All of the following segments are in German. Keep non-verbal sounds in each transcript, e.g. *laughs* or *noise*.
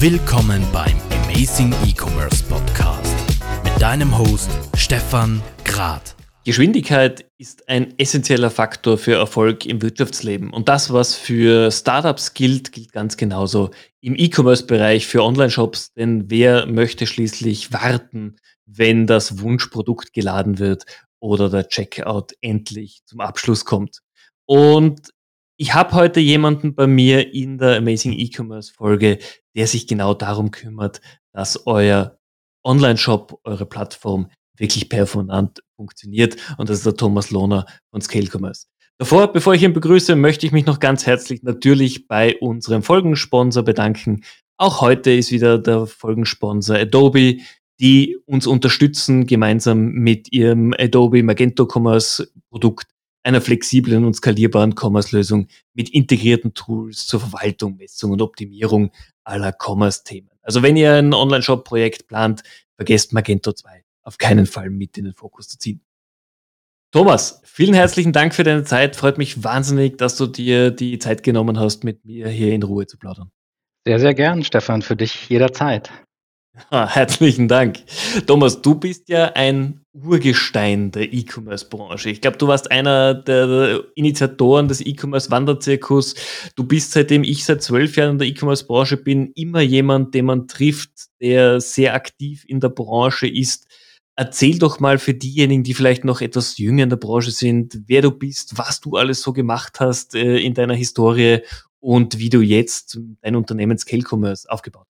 Willkommen beim Amazing E-Commerce Podcast mit deinem Host Stefan Grad. Geschwindigkeit ist ein essentieller Faktor für Erfolg im Wirtschaftsleben. Und das, was für Startups gilt, gilt ganz genauso im E-Commerce-Bereich für Online-Shops. Denn wer möchte schließlich warten, wenn das Wunschprodukt geladen wird oder der Checkout endlich zum Abschluss kommt? Und ich habe heute jemanden bei mir in der Amazing E-Commerce Folge, der sich genau darum kümmert, dass euer Online-Shop, eure Plattform wirklich performant funktioniert. Und das ist der Thomas Lohner von Scale Commerce. Davor, bevor ich ihn begrüße, möchte ich mich noch ganz herzlich natürlich bei unserem Folgensponsor bedanken. Auch heute ist wieder der Folgensponsor Adobe, die uns unterstützen, gemeinsam mit ihrem Adobe Magento Commerce Produkt einer flexiblen und skalierbaren Commerce-Lösung mit integrierten Tools zur Verwaltung, Messung und Optimierung aller Commerce-Themen. Also wenn ihr ein Online-Shop-Projekt plant, vergesst Magento 2 auf keinen Fall mit in den Fokus zu ziehen. Thomas, vielen herzlichen Dank für deine Zeit. Freut mich wahnsinnig, dass du dir die Zeit genommen hast, mit mir hier in Ruhe zu plaudern. Sehr, sehr gern, Stefan, für dich jederzeit. Ah, herzlichen Dank. Thomas, du bist ja ein Urgestein der E-Commerce-Branche. Ich glaube, du warst einer der Initiatoren des E-Commerce-Wanderzirkus. Du bist, seitdem ich seit zwölf Jahren in der E-Commerce-Branche bin, immer jemand, den man trifft, der sehr aktiv in der Branche ist. Erzähl doch mal für diejenigen, die vielleicht noch etwas jünger in der Branche sind, wer du bist, was du alles so gemacht hast äh, in deiner Historie und wie du jetzt dein Unternehmen Scale Commerce aufgebaut hast.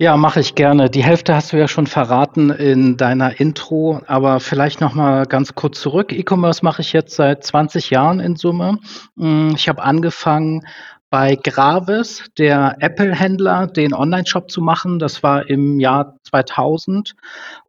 Ja, mache ich gerne. Die Hälfte hast du ja schon verraten in deiner Intro, aber vielleicht noch mal ganz kurz zurück. E-Commerce mache ich jetzt seit 20 Jahren in Summe. Hm, ich habe angefangen bei Gravis, der Apple-Händler, den Online-Shop zu machen. Das war im Jahr 2000.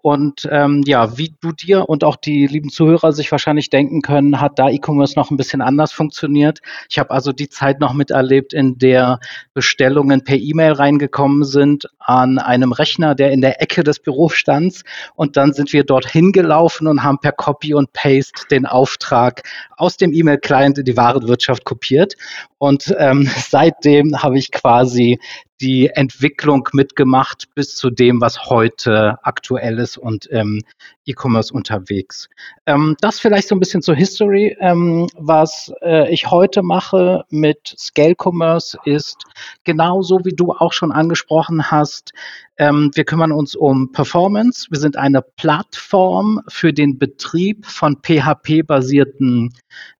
Und ähm, ja, wie du dir und auch die lieben Zuhörer sich wahrscheinlich denken können, hat da E-Commerce noch ein bisschen anders funktioniert. Ich habe also die Zeit noch miterlebt, in der Bestellungen per E-Mail reingekommen sind an einem Rechner, der in der Ecke des Büros stand. Und dann sind wir dort hingelaufen und haben per Copy und Paste den Auftrag aus dem E-Mail-Client in die Warenwirtschaft kopiert. Und ähm, *laughs* seitdem habe ich quasi die Entwicklung mitgemacht bis zu dem, was heute aktuell ist und im E-Commerce unterwegs. Ähm, das vielleicht so ein bisschen zur History. Ähm, was äh, ich heute mache mit Scale Commerce ist genauso wie du auch schon angesprochen hast. Ähm, wir kümmern uns um Performance. Wir sind eine Plattform für den Betrieb von PHP-basierten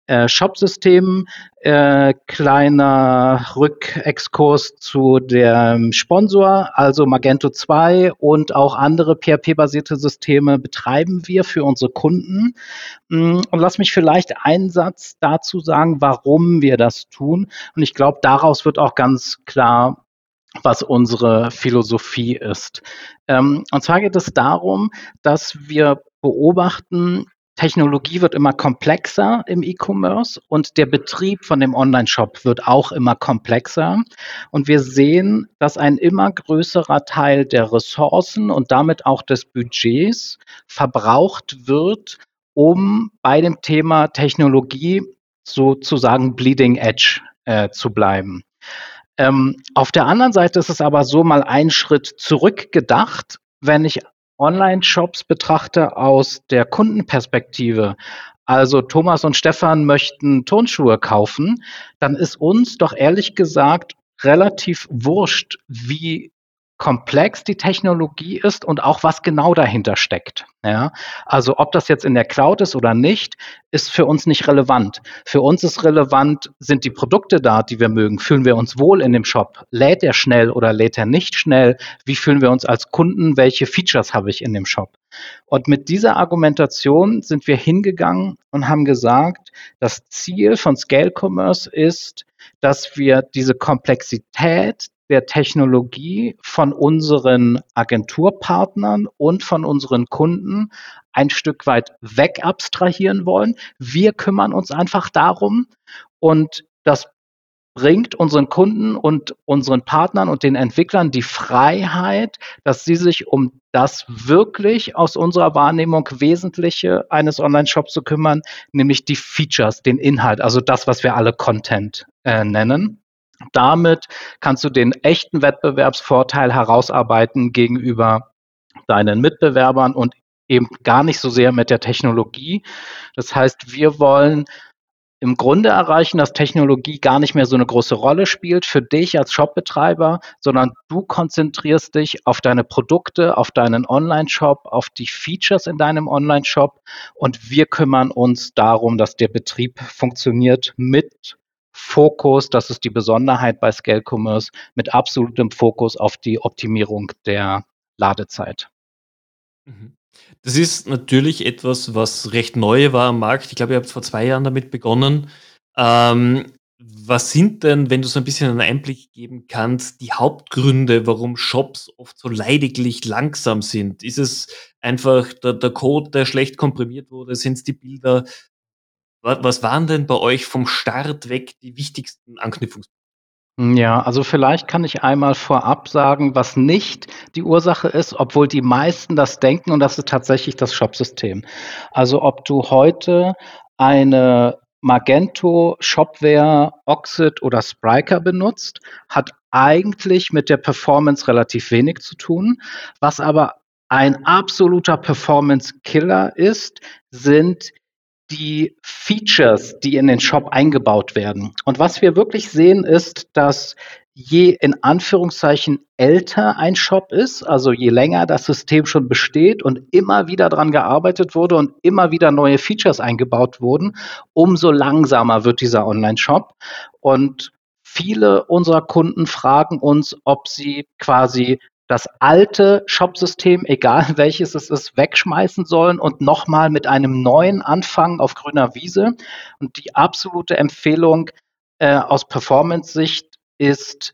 äh, Shop-Systemen. Äh, kleiner Rückexkurs zu dem Sponsor, also Magento 2 und auch andere PHP-basierte Systeme betreiben wir für unsere Kunden. Mm, und lass mich vielleicht einen Satz dazu sagen, warum wir das tun. Und ich glaube, daraus wird auch ganz klar, was unsere Philosophie ist. Ähm, und zwar geht es darum, dass wir beobachten, Technologie wird immer komplexer im E-Commerce und der Betrieb von dem Online-Shop wird auch immer komplexer. Und wir sehen, dass ein immer größerer Teil der Ressourcen und damit auch des Budgets verbraucht wird, um bei dem Thema Technologie sozusagen bleeding edge äh, zu bleiben. Ähm, auf der anderen Seite ist es aber so mal einen Schritt zurückgedacht, wenn ich Online-Shops betrachte aus der Kundenperspektive, also Thomas und Stefan möchten Turnschuhe kaufen, dann ist uns doch ehrlich gesagt relativ wurscht, wie komplex die Technologie ist und auch was genau dahinter steckt. Ja, also ob das jetzt in der Cloud ist oder nicht, ist für uns nicht relevant. Für uns ist relevant, sind die Produkte da, die wir mögen? Fühlen wir uns wohl in dem Shop? Lädt er schnell oder lädt er nicht schnell? Wie fühlen wir uns als Kunden? Welche Features habe ich in dem Shop? Und mit dieser Argumentation sind wir hingegangen und haben gesagt, das Ziel von Scale Commerce ist, dass wir diese Komplexität der Technologie von unseren Agenturpartnern und von unseren Kunden ein Stück weit weg abstrahieren wollen. Wir kümmern uns einfach darum und das bringt unseren Kunden und unseren Partnern und den Entwicklern die Freiheit, dass sie sich um das wirklich aus unserer Wahrnehmung Wesentliche eines Online-Shops zu kümmern, nämlich die Features, den Inhalt, also das, was wir alle Content äh, nennen. Damit kannst du den echten Wettbewerbsvorteil herausarbeiten gegenüber deinen Mitbewerbern und eben gar nicht so sehr mit der Technologie. Das heißt, wir wollen im Grunde erreichen, dass Technologie gar nicht mehr so eine große Rolle spielt für dich als Shopbetreiber, sondern du konzentrierst dich auf deine Produkte, auf deinen Online-Shop, auf die Features in deinem Online-Shop und wir kümmern uns darum, dass der Betrieb funktioniert mit Fokus, das ist die Besonderheit bei Scale Commerce, mit absolutem Fokus auf die Optimierung der Ladezeit. Mhm. Das ist natürlich etwas, was recht neu war am Markt. Ich glaube, ihr habt vor zwei Jahren damit begonnen. Ähm, was sind denn, wenn du so ein bisschen einen Einblick geben kannst, die Hauptgründe, warum Shops oft so leidiglich langsam sind? Ist es einfach der, der Code, der schlecht komprimiert wurde? Sind es die Bilder? Was waren denn bei euch vom Start weg die wichtigsten Anknüpfungspunkte? Ja, also vielleicht kann ich einmal vorab sagen, was nicht die Ursache ist, obwohl die meisten das denken und das ist tatsächlich das Shopsystem. Also ob du heute eine Magento, Shopware, Oxid oder Spryker benutzt, hat eigentlich mit der Performance relativ wenig zu tun. Was aber ein absoluter Performance-Killer ist, sind die Features, die in den Shop eingebaut werden. Und was wir wirklich sehen, ist, dass je in Anführungszeichen älter ein Shop ist, also je länger das System schon besteht und immer wieder daran gearbeitet wurde und immer wieder neue Features eingebaut wurden, umso langsamer wird dieser Online-Shop. Und viele unserer Kunden fragen uns, ob sie quasi das alte Shopsystem, egal *laughs* welches es ist, wegschmeißen sollen und nochmal mit einem neuen anfangen auf grüner Wiese. Und die absolute Empfehlung äh, aus Performance-Sicht ist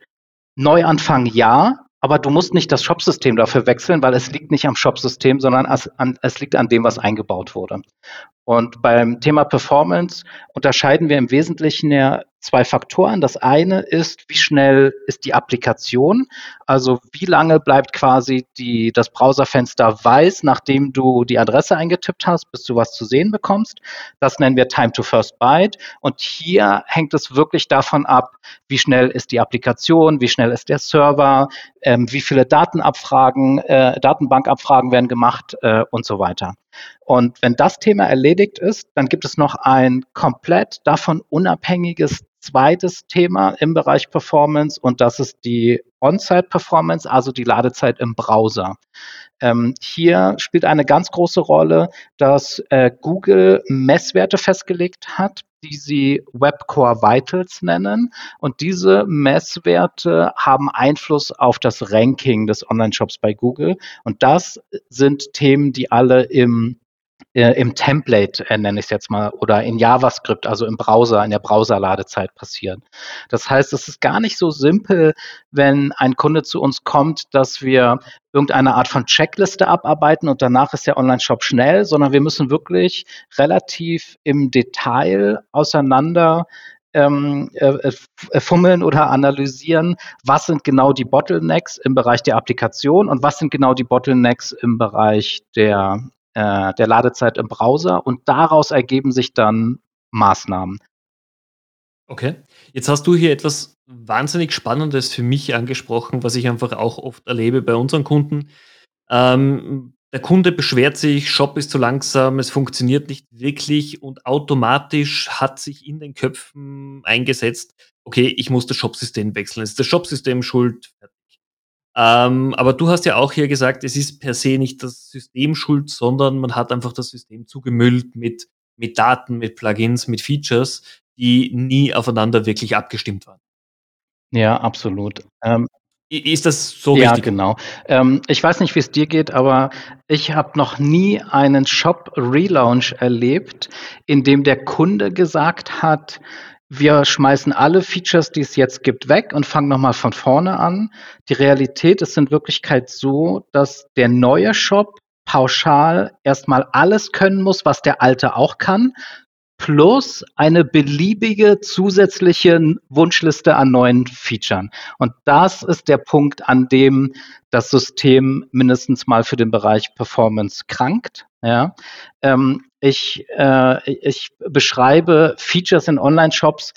Neuanfang ja, aber du musst nicht das Shopsystem dafür wechseln, weil es liegt nicht am Shopsystem, sondern es, an, es liegt an dem, was eingebaut wurde. Und beim Thema Performance unterscheiden wir im Wesentlichen ja zwei Faktoren. Das eine ist, wie schnell ist die Applikation? Also wie lange bleibt quasi die, das Browserfenster weiß, nachdem du die Adresse eingetippt hast, bis du was zu sehen bekommst. Das nennen wir Time to First Byte. Und hier hängt es wirklich davon ab, wie schnell ist die Applikation, wie schnell ist der Server, ähm, wie viele Datenabfragen, äh, Datenbankabfragen werden gemacht äh, und so weiter. Und wenn das Thema erledigt ist, dann gibt es noch ein komplett davon unabhängiges zweites Thema im Bereich Performance und das ist die On-Site-Performance, also die Ladezeit im Browser. Ähm, hier spielt eine ganz große Rolle, dass äh, Google Messwerte festgelegt hat, die sie Webcore Vitals nennen. Und diese Messwerte haben Einfluss auf das Ranking des Online-Shops bei Google. Und das sind Themen, die alle im äh, im Template, äh, nenne ich es jetzt mal, oder in JavaScript, also im Browser, in der Browserladezeit passieren. Das heißt, es ist gar nicht so simpel, wenn ein Kunde zu uns kommt, dass wir irgendeine Art von Checkliste abarbeiten und danach ist der Online-Shop schnell, sondern wir müssen wirklich relativ im Detail auseinander ähm, äh, äh, fummeln oder analysieren, was sind genau die Bottlenecks im Bereich der Applikation und was sind genau die Bottlenecks im Bereich der äh, der Ladezeit im Browser und daraus ergeben sich dann Maßnahmen. Okay. Jetzt hast du hier etwas wahnsinnig Spannendes für mich angesprochen, was ich einfach auch oft erlebe bei unseren Kunden. Ähm, der Kunde beschwert sich, Shop ist zu langsam, es funktioniert nicht wirklich und automatisch hat sich in den Köpfen eingesetzt, okay, ich muss das Shopsystem wechseln. Ist das Shopsystem schuld, ähm, aber du hast ja auch hier gesagt, es ist per se nicht das System schuld, sondern man hat einfach das System zugemüllt mit, mit Daten, mit Plugins, mit Features, die nie aufeinander wirklich abgestimmt waren. Ja, absolut. Ähm, ist das so ja, richtig? Ja, genau. Ähm, ich weiß nicht, wie es dir geht, aber ich habe noch nie einen Shop-Relaunch erlebt, in dem der Kunde gesagt hat, wir schmeißen alle Features, die es jetzt gibt, weg und fangen nochmal von vorne an. Die Realität ist in Wirklichkeit so, dass der neue Shop pauschal erstmal alles können muss, was der alte auch kann, plus eine beliebige zusätzliche Wunschliste an neuen Features. Und das ist der Punkt, an dem das System mindestens mal für den Bereich Performance krankt. Ja. Ähm, ich, äh, ich beschreibe Features in Online-Shops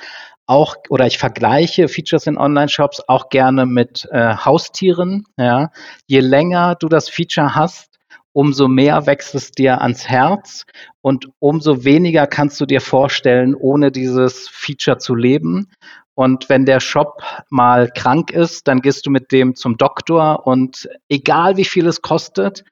auch oder ich vergleiche Features in Online-Shops auch gerne mit äh, Haustieren. Ja. Je länger du das Feature hast, umso mehr wächst es dir ans Herz und umso weniger kannst du dir vorstellen, ohne dieses Feature zu leben. Und wenn der Shop mal krank ist, dann gehst du mit dem zum Doktor und egal wie viel es kostet,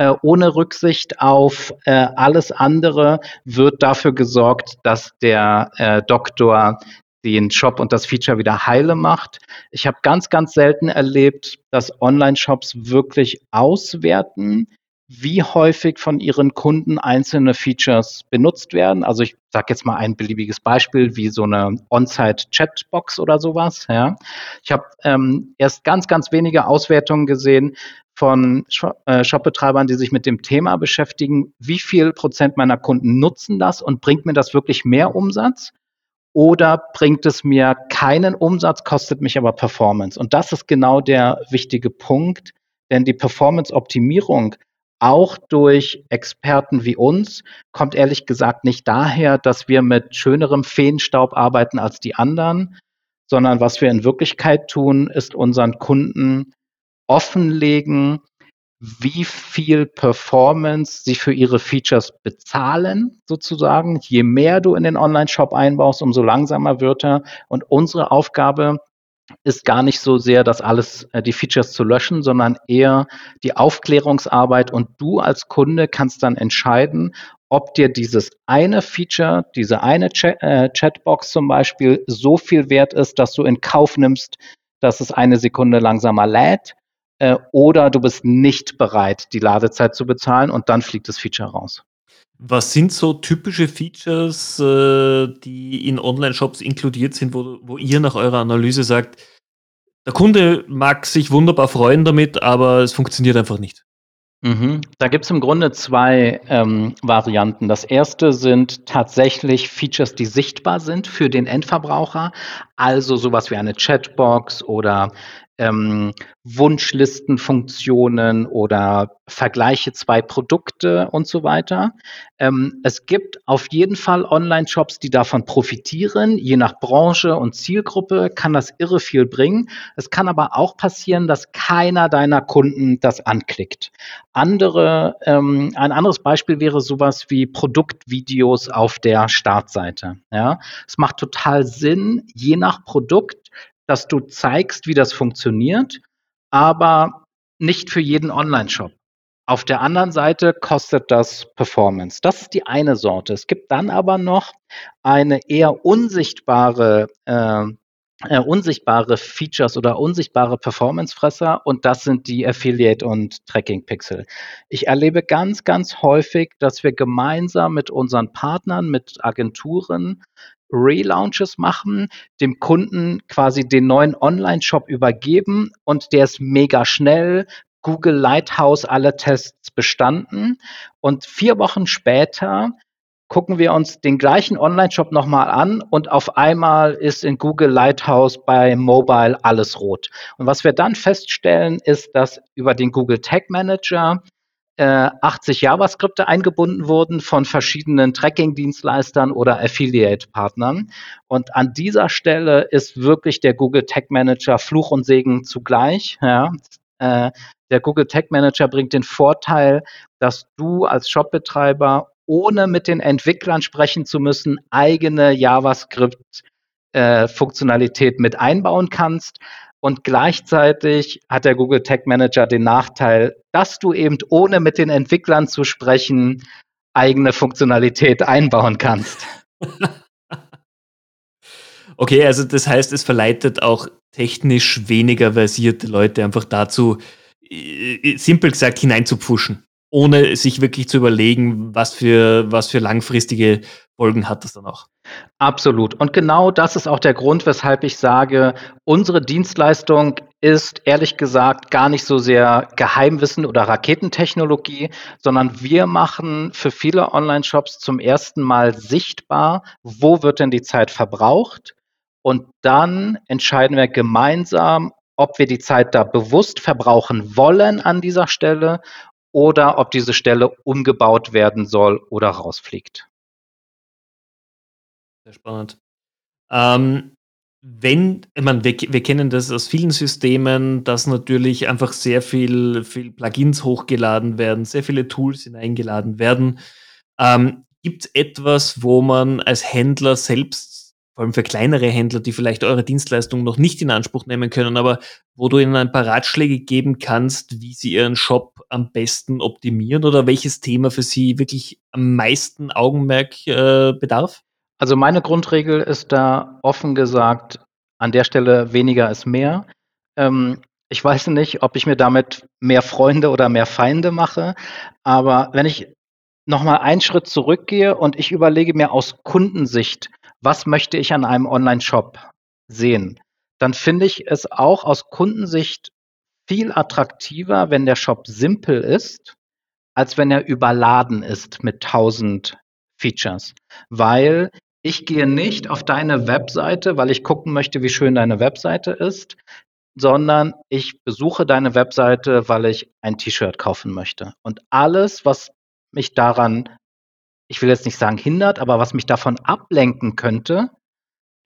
äh, ohne Rücksicht auf äh, alles andere wird dafür gesorgt, dass der äh, Doktor den Shop und das Feature wieder heile macht. Ich habe ganz, ganz selten erlebt, dass Online-Shops wirklich auswerten, wie häufig von ihren Kunden einzelne Features benutzt werden. Also ich sage jetzt mal ein beliebiges Beispiel wie so eine On-Site-Chatbox oder sowas. Ja. Ich habe ähm, erst ganz, ganz wenige Auswertungen gesehen von äh, Shopbetreibern, die sich mit dem Thema beschäftigen, wie viel Prozent meiner Kunden nutzen das und bringt mir das wirklich mehr Umsatz? Oder bringt es mir keinen Umsatz, kostet mich aber Performance? Und das ist genau der wichtige Punkt, denn die Performance-Optimierung auch durch Experten wie uns, kommt ehrlich gesagt nicht daher, dass wir mit schönerem Feenstaub arbeiten als die anderen, sondern was wir in Wirklichkeit tun, ist unseren Kunden offenlegen, wie viel Performance sie für ihre Features bezahlen, sozusagen. Je mehr du in den Online-Shop einbaust, umso langsamer wird er. Und unsere Aufgabe ist gar nicht so sehr, das alles, äh, die Features zu löschen, sondern eher die Aufklärungsarbeit und du als Kunde kannst dann entscheiden, ob dir dieses eine Feature, diese eine Chat, äh, Chatbox zum Beispiel so viel wert ist, dass du in Kauf nimmst, dass es eine Sekunde langsamer lädt äh, oder du bist nicht bereit, die Ladezeit zu bezahlen und dann fliegt das Feature raus. Was sind so typische Features, äh, die in Online-Shops inkludiert sind, wo, wo ihr nach eurer Analyse sagt, der Kunde mag sich wunderbar freuen damit, aber es funktioniert einfach nicht? Mhm. Da gibt es im Grunde zwei ähm, Varianten. Das erste sind tatsächlich Features, die sichtbar sind für den Endverbraucher, also sowas wie eine Chatbox oder ähm, Wunschlistenfunktionen oder Vergleiche zwei Produkte und so weiter. Ähm, es gibt auf jeden Fall Online-Shops, die davon profitieren. Je nach Branche und Zielgruppe kann das irre viel bringen. Es kann aber auch passieren, dass keiner deiner Kunden das anklickt. Andere, ähm, ein anderes Beispiel wäre sowas wie Produktvideos auf der Startseite. Ja, es macht total Sinn, je nach Produkt dass du zeigst, wie das funktioniert, aber nicht für jeden Online-Shop. Auf der anderen Seite kostet das Performance. Das ist die eine Sorte. Es gibt dann aber noch eine eher unsichtbare äh, äh, unsichtbare Features oder unsichtbare Performance-Fresser und das sind die Affiliate- und Tracking-Pixel. Ich erlebe ganz, ganz häufig, dass wir gemeinsam mit unseren Partnern, mit Agenturen Relaunches machen, dem Kunden quasi den neuen Online-Shop übergeben und der ist mega schnell. Google Lighthouse alle Tests bestanden und vier Wochen später gucken wir uns den gleichen Online-Shop nochmal an und auf einmal ist in Google Lighthouse bei Mobile alles rot. Und was wir dann feststellen, ist, dass über den Google Tag Manager 80 äh, JavaScripte eingebunden wurden von verschiedenen Tracking-Dienstleistern oder Affiliate-Partnern. Und an dieser Stelle ist wirklich der Google Tag Manager Fluch und Segen zugleich. Ja. Äh, der Google Tag Manager bringt den Vorteil, dass du als Shopbetreiber, ohne mit den Entwicklern sprechen zu müssen, eigene JavaScript-Funktionalität äh, mit einbauen kannst. Und gleichzeitig hat der Google Tag Manager den Nachteil, dass du eben ohne mit den Entwicklern zu sprechen eigene Funktionalität einbauen kannst. *laughs* okay, also das heißt, es verleitet auch technisch weniger versierte Leute einfach dazu, simpel gesagt hineinzupfuschen, ohne sich wirklich zu überlegen, was für, was für langfristige Folgen hat das dann auch. Absolut. Und genau das ist auch der Grund, weshalb ich sage, unsere Dienstleistung ist ehrlich gesagt gar nicht so sehr Geheimwissen oder Raketentechnologie, sondern wir machen für viele Online-Shops zum ersten Mal sichtbar, wo wird denn die Zeit verbraucht. Und dann entscheiden wir gemeinsam, ob wir die Zeit da bewusst verbrauchen wollen an dieser Stelle oder ob diese Stelle umgebaut werden soll oder rausfliegt. Sehr spannend. Ähm, wenn, ich meine, wir, wir kennen das aus vielen Systemen, dass natürlich einfach sehr viel, viel Plugins hochgeladen werden, sehr viele Tools hineingeladen werden. Ähm, Gibt es etwas, wo man als Händler selbst, vor allem für kleinere Händler, die vielleicht eure Dienstleistung noch nicht in Anspruch nehmen können, aber wo du ihnen ein paar Ratschläge geben kannst, wie sie ihren Shop am besten optimieren oder welches Thema für sie wirklich am meisten Augenmerk äh, bedarf? Also meine Grundregel ist da offen gesagt, an der Stelle weniger ist mehr. Ähm, ich weiß nicht, ob ich mir damit mehr Freunde oder mehr Feinde mache, aber wenn ich nochmal einen Schritt zurückgehe und ich überlege mir aus Kundensicht, was möchte ich an einem Online-Shop sehen, dann finde ich es auch aus Kundensicht viel attraktiver, wenn der Shop simpel ist, als wenn er überladen ist mit tausend Features, weil ich gehe nicht auf deine Webseite, weil ich gucken möchte, wie schön deine Webseite ist, sondern ich besuche deine Webseite, weil ich ein T-Shirt kaufen möchte. Und alles, was mich daran, ich will jetzt nicht sagen hindert, aber was mich davon ablenken könnte,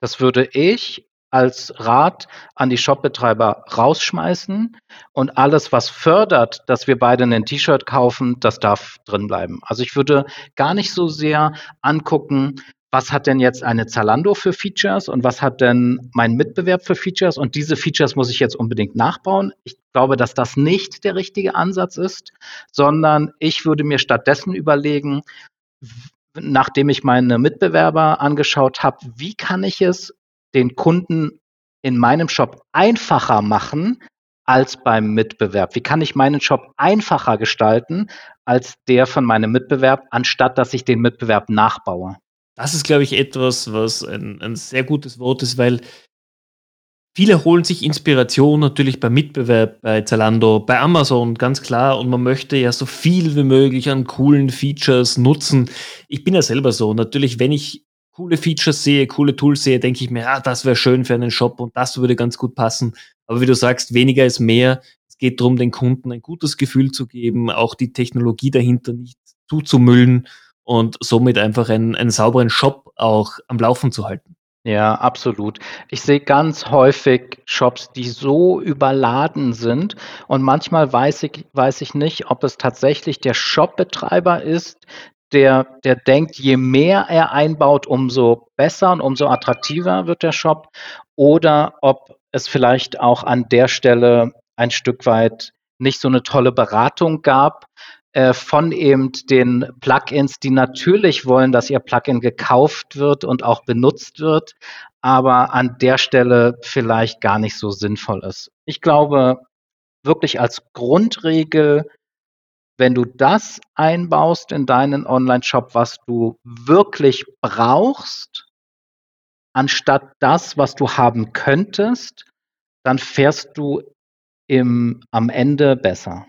das würde ich als Rat an die Shopbetreiber rausschmeißen und alles, was fördert, dass wir beide ein T-Shirt kaufen, das darf drin bleiben. Also ich würde gar nicht so sehr angucken, was hat denn jetzt eine Zalando für Features und was hat denn mein Mitbewerb für Features und diese Features muss ich jetzt unbedingt nachbauen. Ich glaube, dass das nicht der richtige Ansatz ist, sondern ich würde mir stattdessen überlegen, nachdem ich meine Mitbewerber angeschaut habe, wie kann ich es den Kunden in meinem Shop einfacher machen als beim Mitbewerb? Wie kann ich meinen Shop einfacher gestalten als der von meinem Mitbewerb, anstatt dass ich den Mitbewerb nachbaue? Das ist, glaube ich, etwas, was ein, ein sehr gutes Wort ist, weil viele holen sich Inspiration natürlich beim Mitbewerb, bei Zalando, bei Amazon, ganz klar. Und man möchte ja so viel wie möglich an coolen Features nutzen. Ich bin ja selber so. Natürlich, wenn ich coole Features sehe, coole Tools sehe, denke ich mir, ah, das wäre schön für einen Shop und das würde ganz gut passen. Aber wie du sagst, weniger ist mehr. Es geht darum, den Kunden ein gutes Gefühl zu geben, auch die Technologie dahinter nicht zuzumüllen und somit einfach einen, einen sauberen Shop auch am Laufen zu halten. Ja, absolut. Ich sehe ganz häufig Shops, die so überladen sind und manchmal weiß ich, weiß ich nicht, ob es tatsächlich der Shopbetreiber ist, der, der denkt, je mehr er einbaut, umso besser und umso attraktiver wird der Shop oder ob es vielleicht auch an der Stelle ein Stück weit nicht so eine tolle Beratung gab, von eben den Plugins, die natürlich wollen, dass ihr Plugin gekauft wird und auch benutzt wird, aber an der Stelle vielleicht gar nicht so sinnvoll ist. Ich glaube, wirklich als Grundregel, wenn du das einbaust in deinen Online-Shop, was du wirklich brauchst, anstatt das, was du haben könntest, dann fährst du im, am Ende besser.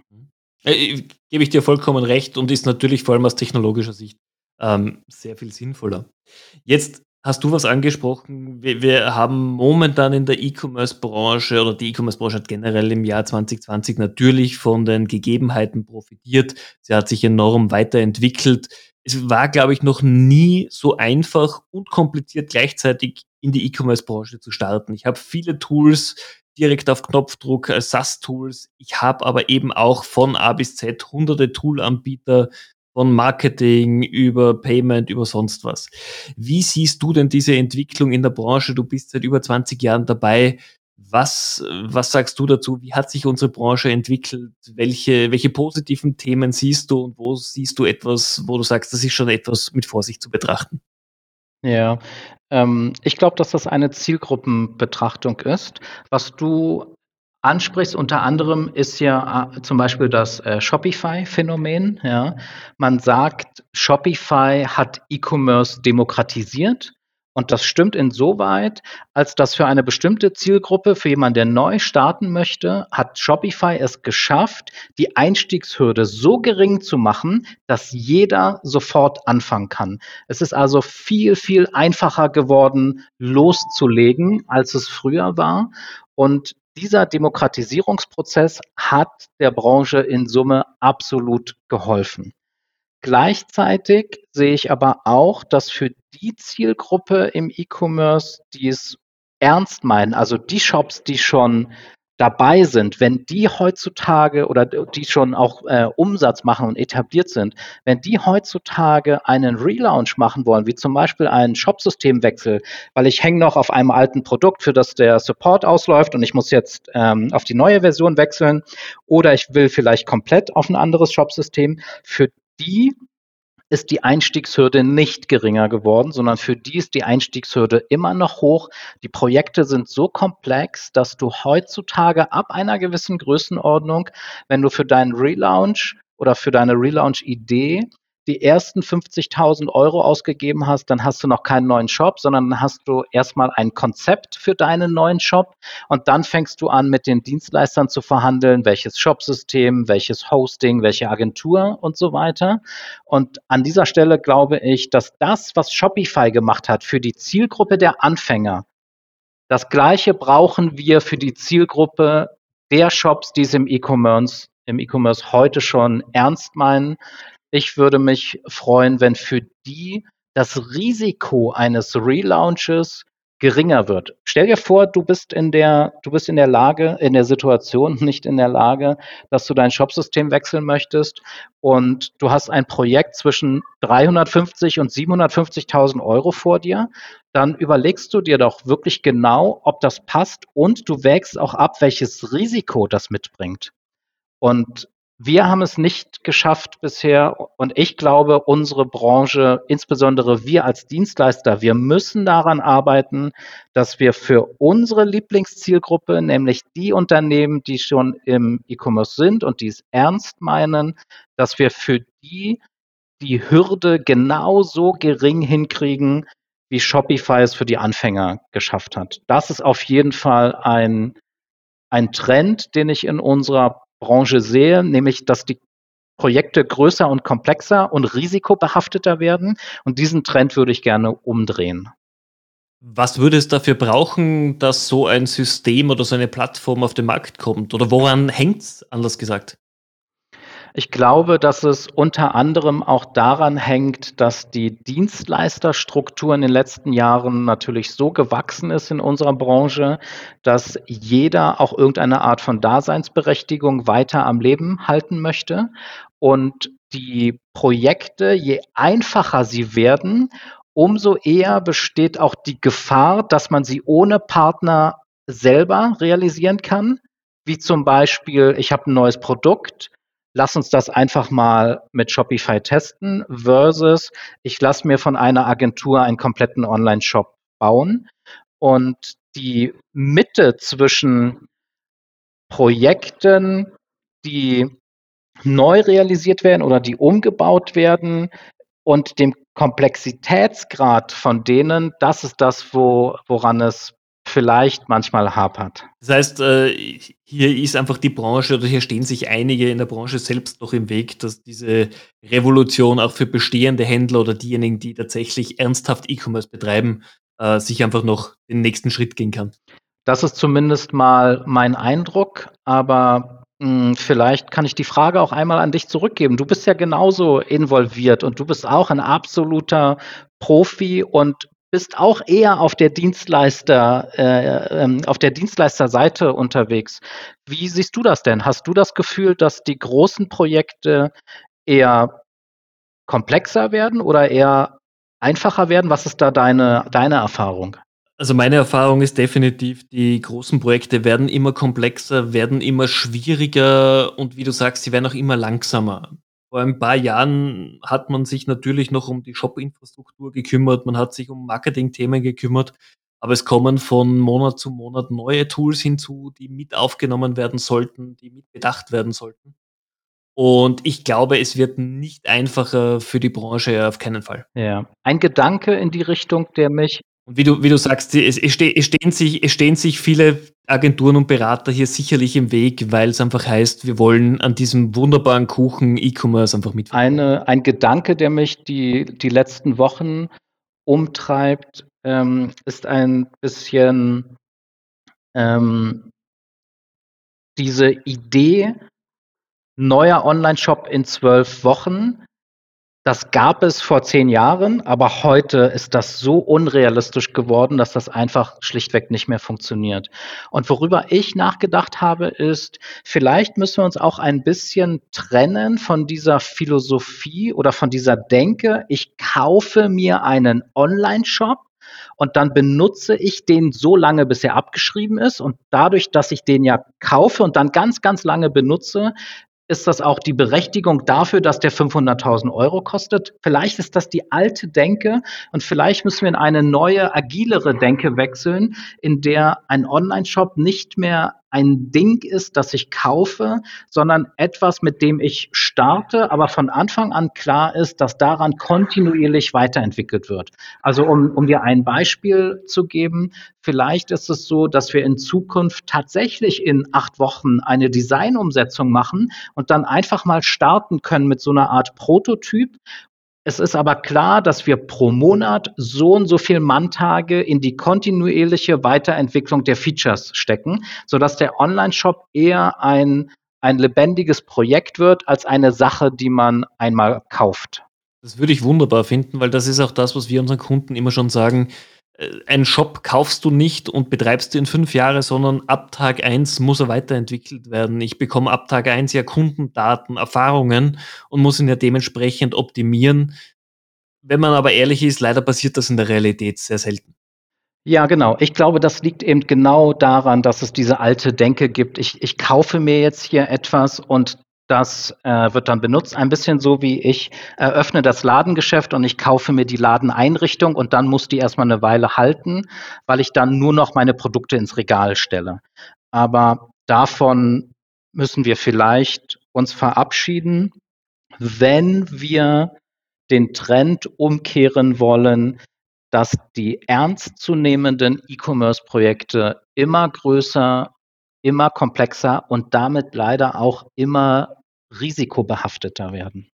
Äh, gebe ich dir vollkommen recht und ist natürlich vor allem aus technologischer Sicht ähm, sehr viel sinnvoller. Jetzt hast du was angesprochen. Wir, wir haben momentan in der E-Commerce-Branche oder die E-Commerce-Branche hat generell im Jahr 2020 natürlich von den Gegebenheiten profitiert. Sie hat sich enorm weiterentwickelt. Es war, glaube ich, noch nie so einfach und kompliziert gleichzeitig in die E-Commerce-Branche zu starten. Ich habe viele Tools direkt auf Knopfdruck äh, SaaS-Tools. Ich habe aber eben auch von A bis Z hunderte Tool-Anbieter, von Marketing über Payment, über sonst was. Wie siehst du denn diese Entwicklung in der Branche? Du bist seit über 20 Jahren dabei. Was, was sagst du dazu? Wie hat sich unsere Branche entwickelt? Welche, welche positiven Themen siehst du und wo siehst du etwas, wo du sagst, das ist schon etwas mit Vorsicht zu betrachten? Ja, ähm, ich glaube, dass das eine Zielgruppenbetrachtung ist. Was du ansprichst, unter anderem ist ja äh, zum Beispiel das äh, Shopify-Phänomen. Ja. Man sagt, Shopify hat E-Commerce demokratisiert. Und das stimmt insoweit, als dass für eine bestimmte Zielgruppe, für jemanden, der neu starten möchte, hat Shopify es geschafft, die Einstiegshürde so gering zu machen, dass jeder sofort anfangen kann. Es ist also viel, viel einfacher geworden, loszulegen, als es früher war. Und dieser Demokratisierungsprozess hat der Branche in Summe absolut geholfen. Gleichzeitig sehe ich aber auch, dass für die Zielgruppe im E-Commerce, die es ernst meinen, also die Shops, die schon dabei sind, wenn die heutzutage oder die schon auch äh, Umsatz machen und etabliert sind, wenn die heutzutage einen Relaunch machen wollen, wie zum Beispiel einen Shopsystemwechsel, weil ich hänge noch auf einem alten Produkt, für das der Support ausläuft und ich muss jetzt ähm, auf die neue Version wechseln oder ich will vielleicht komplett auf ein anderes Shopsystem, für die ist die Einstiegshürde nicht geringer geworden, sondern für die ist die Einstiegshürde immer noch hoch. Die Projekte sind so komplex, dass du heutzutage ab einer gewissen Größenordnung, wenn du für deinen Relaunch oder für deine Relaunch-Idee die ersten 50.000 Euro ausgegeben hast, dann hast du noch keinen neuen Shop, sondern hast du erstmal ein Konzept für deinen neuen Shop und dann fängst du an, mit den Dienstleistern zu verhandeln, welches Shopsystem, welches Hosting, welche Agentur und so weiter. Und an dieser Stelle glaube ich, dass das, was Shopify gemacht hat für die Zielgruppe der Anfänger, das gleiche brauchen wir für die Zielgruppe der Shops, die es im E-Commerce im E-Commerce heute schon ernst meinen, ich würde mich freuen, wenn für die das Risiko eines Relaunches geringer wird. Stell dir vor, du bist in der, du bist in der Lage, in der Situation, *laughs* nicht in der Lage, dass du dein Shopsystem wechseln möchtest und du hast ein Projekt zwischen 350 und 750.000 Euro vor dir. Dann überlegst du dir doch wirklich genau, ob das passt und du wägst auch ab, welches Risiko das mitbringt. Und wir haben es nicht geschafft bisher und ich glaube, unsere Branche, insbesondere wir als Dienstleister, wir müssen daran arbeiten, dass wir für unsere Lieblingszielgruppe, nämlich die Unternehmen, die schon im E-Commerce sind und die es ernst meinen, dass wir für die die Hürde genauso gering hinkriegen, wie Shopify es für die Anfänger geschafft hat. Das ist auf jeden Fall ein, ein Trend, den ich in unserer Branche sehe, nämlich dass die Projekte größer und komplexer und risikobehafteter werden. Und diesen Trend würde ich gerne umdrehen. Was würde es dafür brauchen, dass so ein System oder so eine Plattform auf den Markt kommt? Oder woran hängt es, anders gesagt? Ich glaube, dass es unter anderem auch daran hängt, dass die Dienstleisterstruktur in den letzten Jahren natürlich so gewachsen ist in unserer Branche, dass jeder auch irgendeine Art von Daseinsberechtigung weiter am Leben halten möchte. Und die Projekte, je einfacher sie werden, umso eher besteht auch die Gefahr, dass man sie ohne Partner selber realisieren kann. Wie zum Beispiel, ich habe ein neues Produkt, lass uns das einfach mal mit Shopify testen versus ich lasse mir von einer Agentur einen kompletten Online-Shop bauen. Und die Mitte zwischen Projekten, die neu realisiert werden oder die umgebaut werden und dem Komplexitätsgrad von denen, das ist das, wo, woran es vielleicht manchmal hapert. Das heißt, äh, hier ist einfach die Branche oder hier stehen sich einige in der Branche selbst noch im Weg, dass diese Revolution auch für bestehende Händler oder diejenigen, die tatsächlich ernsthaft E-Commerce betreiben, äh, sich einfach noch den nächsten Schritt gehen kann. Das ist zumindest mal mein Eindruck, aber mh, hm, vielleicht kann ich die Frage auch einmal an dich zurückgeben. Du bist ja genauso involviert und du bist auch ein absoluter Profi und bist auch eher auf der Dienstleister, äh, ähm, auf der Dienstleisterseite unterwegs. Wie siehst du das denn? Hast du das Gefühl, dass die großen Projekte eher komplexer werden oder eher einfacher werden? Was ist da deine, deine Erfahrung? Also meine Erfahrung ist definitiv, die großen Projekte werden immer komplexer, werden immer schwieriger und wie du sagst, sie werden auch immer langsamer. Vor ein paar Jahren hat man sich natürlich noch um die Shop-Infrastruktur gekümmert, man hat sich um Marketing-Themen gekümmert, aber es kommen von Monat zu Monat neue Tools hinzu, die mit aufgenommen werden sollten, die mit bedacht werden sollten. Und ich glaube, es wird nicht einfacher für die Branche, auf keinen Fall. Ja. Ein Gedanke in die Richtung, der mich und wie du, wie du sagst, es, es, stehen sich, es stehen sich viele Agenturen und Berater hier sicherlich im Weg, weil es einfach heißt, wir wollen an diesem wunderbaren Kuchen E-Commerce einfach mit. Eine, ein Gedanke, der mich die, die letzten Wochen umtreibt, ähm, ist ein bisschen ähm, diese Idee, neuer Online-Shop in zwölf Wochen Das gab es vor zehn Jahren, aber heute ist das so unrealistisch geworden, dass das einfach schlichtweg nicht mehr funktioniert. Und worüber ich nachgedacht habe, ist, vielleicht müssen wir uns auch ein bisschen trennen von dieser Philosophie oder von dieser Denke, ich kaufe mir einen Online-Shop und dann benutze ich den so lange, bis er abgeschrieben ist. Und dadurch, dass ich den ja kaufe und dann ganz, ganz lange benutze, ist das auch die Berechtigung dafür, dass der 500.000 Euro kostet? Vielleicht ist das die alte Denke und vielleicht müssen wir in eine neue, agilere Denke wechseln, in der ein Online-Shop nicht mehr ein Ding ist, das ich kaufe, sondern etwas, mit dem ich starte, aber von Anfang an klar ist, dass daran kontinuierlich weiterentwickelt wird. Also um, um dir ein Beispiel zu geben, vielleicht ist es so, dass wir in Zukunft tatsächlich in acht Wochen eine Designumsetzung machen und dann einfach mal starten können mit so einer Art Prototyp es ist aber klar, dass wir pro Monat so und so viel Manntage in die kontinuierliche Weiterentwicklung der Features stecken, sodass der Online-Shop eher ein, ein lebendiges Projekt wird als eine Sache, die man einmal kauft. Das würde ich wunderbar finden, weil das ist auch das, was wir unseren Kunden immer schon sagen. Äh, einen Shop kaufst du nicht und betreibst du in fünf Jahre, sondern ab Tag eins muss er weiterentwickelt werden. Ich bekomme ab Tag eins ja Kundendaten, Erfahrungen und muss ihn ja dementsprechend optimieren. Wenn man aber ehrlich ist, leider passiert das in der Realität sehr selten. Ja, genau. Ich glaube, das liegt eben genau daran, dass es diese alte Denke gibt. Ich, ich kaufe mir jetzt hier etwas und das äh, wird dann benutzt, ein bisschen so wie ich eröffne das Ladengeschäft und ich kaufe mir die Ladeneinrichtung und dann muss die erstmal eine Weile halten, weil ich dann nur noch meine Produkte ins Regal stelle. Aber davon müssen wir vielleicht uns verabschieden, wenn wir den Trend umkehren wollen, dass die ernstzunehmenden E-Commerce-Projekte immer größer immer komplexer und damit leider auch immer risikobehafteter werden.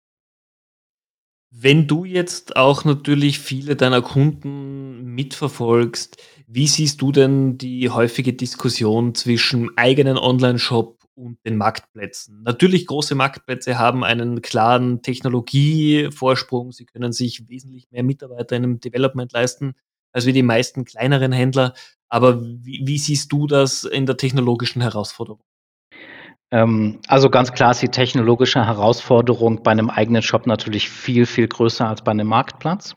Wenn du jetzt auch natürlich viele deiner Kunden mitverfolgst, wie siehst du denn die häufige Diskussion zwischen eigenen Online-Shop und den Marktplätzen? Natürlich, große Marktplätze haben einen klaren Technologievorsprung. Sie können sich wesentlich mehr Mitarbeiter in einem Development leisten als wie die meisten kleineren Händler. Aber wie, wie siehst du das in der technologischen Herausforderung? Ähm, also ganz klar ist die technologische Herausforderung bei einem eigenen Shop natürlich viel, viel größer als bei einem Marktplatz.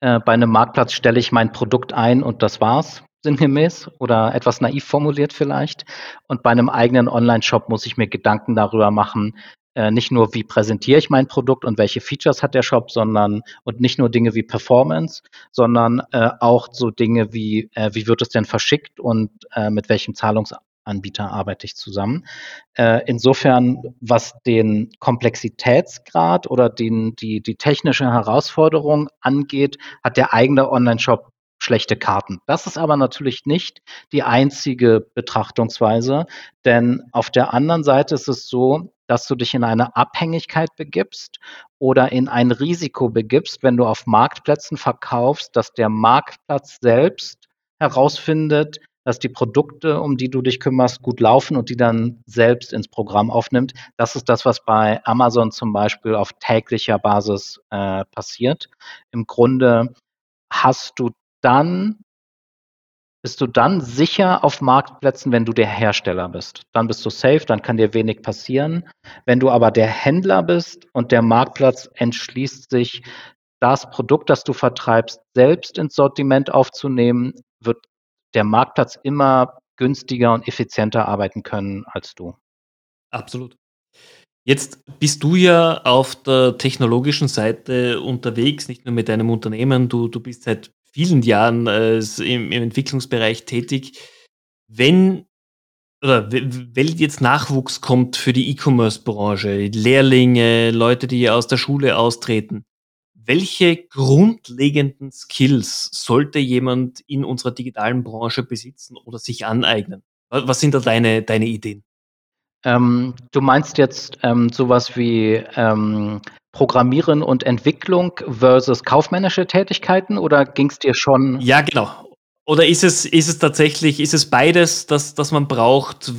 Äh, bei einem Marktplatz stelle ich mein Produkt ein und das war's sinngemäß oder etwas naiv formuliert vielleicht. Und bei einem eigenen Online-Shop muss ich mir Gedanken darüber machen, äh, nicht nur, wie präsentiere ich mein Produkt und welche Features hat der Shop, sondern und nicht nur Dinge wie Performance, sondern äh, auch so Dinge wie, äh, wie wird es denn verschickt und äh, mit welchem Zahlungsanbieter arbeite ich zusammen. Äh, insofern, was den Komplexitätsgrad oder den, die, die technische Herausforderung angeht, hat der eigene Online-Shop schlechte Karten. Das ist aber natürlich nicht die einzige Betrachtungsweise, denn auf der anderen Seite ist es so, dass du dich in eine Abhängigkeit begibst oder in ein Risiko begibst, wenn du auf Marktplätzen verkaufst, dass der Marktplatz selbst herausfindet, dass die Produkte, um die du dich kümmerst, gut laufen und die dann selbst ins Programm aufnimmt. Das ist das, was bei Amazon zum Beispiel auf täglicher Basis äh, passiert. Im Grunde hast du dann bist du dann sicher auf Marktplätzen, wenn du der Hersteller bist. Dann bist du safe, dann kann dir wenig passieren. Wenn du aber der Händler bist und der Marktplatz entschließt sich, das Produkt, das du vertreibst, selbst ins Sortiment aufzunehmen, wird der Marktplatz immer günstiger und effizienter arbeiten können als du. Absolut. Jetzt bist du ja auf der technologischen Seite unterwegs, nicht nur mit deinem Unternehmen, du, du bist seit vielen Jahren äh, im, im Entwicklungsbereich tätig. Wenn oder wenn jetzt Nachwuchs kommt für die E-Commerce-Branche, Lehrlinge, Leute, die aus der Schule austreten, welche grundlegenden Skills sollte jemand in unserer digitalen Branche besitzen oder sich aneignen? Was sind da deine, deine Ideen? Ähm, du meinst jetzt ähm, sowas wie ähm, Programmieren und Entwicklung versus kaufmännische Tätigkeiten oder ging es dir schon? Ja, genau. Oder ist es, ist es tatsächlich, ist es beides, das, das man braucht?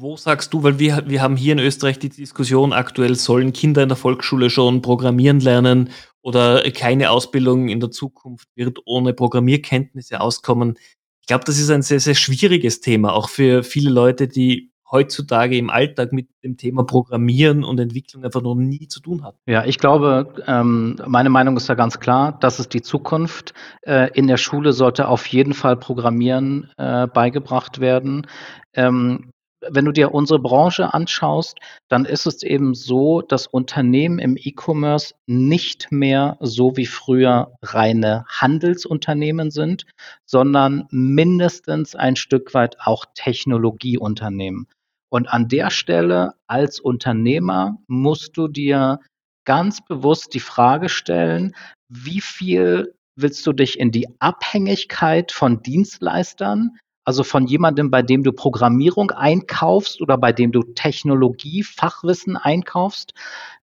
wo sagst du, weil wir, wir haben hier in Österreich die Diskussion aktuell, sollen Kinder in der Volksschule schon programmieren lernen oder keine Ausbildung in der Zukunft wird ohne Programmierkenntnisse auskommen. Ich glaube, das ist ein sehr, sehr schwieriges Thema, auch für viele Leute, die heutzutage im Alltag mit dem Thema Programmieren und Entwicklung einfach noch nie zu tun hat. Ja, ich glaube, ähm, meine Meinung ist da ganz klar, das ist die Zukunft. Äh, in der Schule sollte auf jeden Fall Programmieren äh, beigebracht werden. Ähm, wenn du dir unsere Branche anschaust, dann ist es eben so, dass Unternehmen im E-Commerce nicht mehr so wie früher reine Handelsunternehmen sind, sondern mindestens ein Stück weit auch Technologieunternehmen. Und an der Stelle als Unternehmer musst du dir ganz bewusst die Frage stellen, wie viel willst du dich in die Abhängigkeit von Dienstleistern, also von jemandem, bei dem du Programmierung einkaufst oder bei dem du Technologie, Fachwissen einkaufst,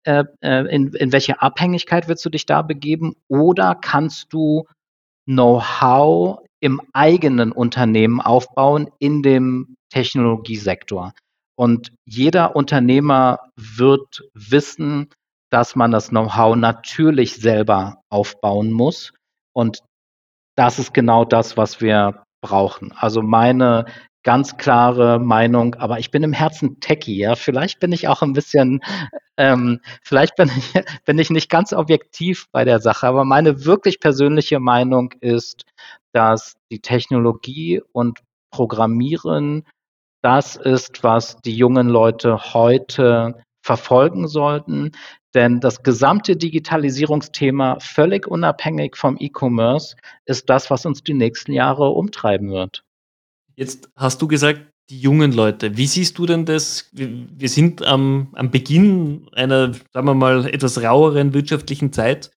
äh, äh in, in welche Abhängigkeit willst du dich da begeben? Oder kannst du Know-how im eigenen Unternehmen aufbauen in dem Technologiesektor? Und jeder Unternehmer wird wissen, dass man das Know-how natürlich selber aufbauen muss. Und das ist genau das, was wir brauchen. Also meine ganz klare Meinung, aber ich bin im Herzen Techie, ja. Vielleicht bin ich auch ein bisschen, ähm, vielleicht bin ich, *laughs* bin ich nicht ganz objektiv bei der Sache, aber meine wirklich persönliche Meinung ist, dass die Technologie und Programmieren das ist, was die jungen Leute heute verfolgen sollten. Denn das gesamte Digitalisierungsthema, völlig unabhängig vom E-Commerce, ist das, was uns die nächsten Jahre umtreiben wird. Jetzt hast du gesagt, die jungen Leute. Wie siehst du denn das? Wir sind am, am Beginn einer, sagen wir mal, etwas raueren wirtschaftlichen Zeit.